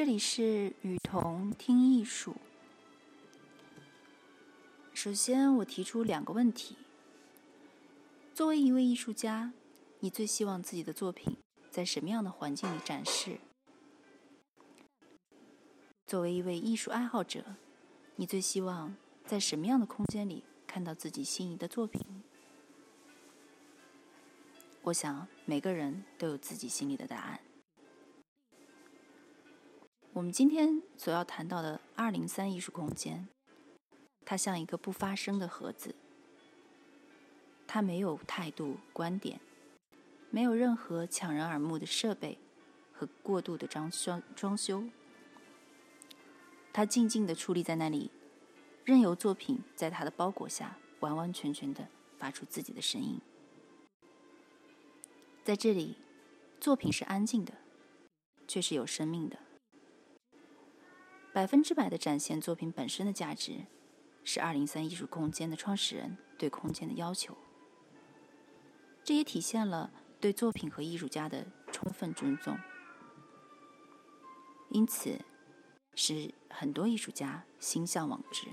这里是雨桐听艺术。首先，我提出两个问题：作为一位艺术家，你最希望自己的作品在什么样的环境里展示？作为一位艺术爱好者，你最希望在什么样的空间里看到自己心仪的作品？我想每个人都有自己心里的答案。我们今天所要谈到的二零三艺术空间，它像一个不发声的盒子，它没有态度、观点，没有任何抢人耳目的设备和过度的装装装修，它静静地矗立在那里，任由作品在它的包裹下完完全全地发出自己的声音。在这里，作品是安静的，却是有生命的。百分之百的展现作品本身的价值，是二零三艺术空间的创始人对空间的要求。这也体现了对作品和艺术家的充分尊重。因此，使很多艺术家心向往之。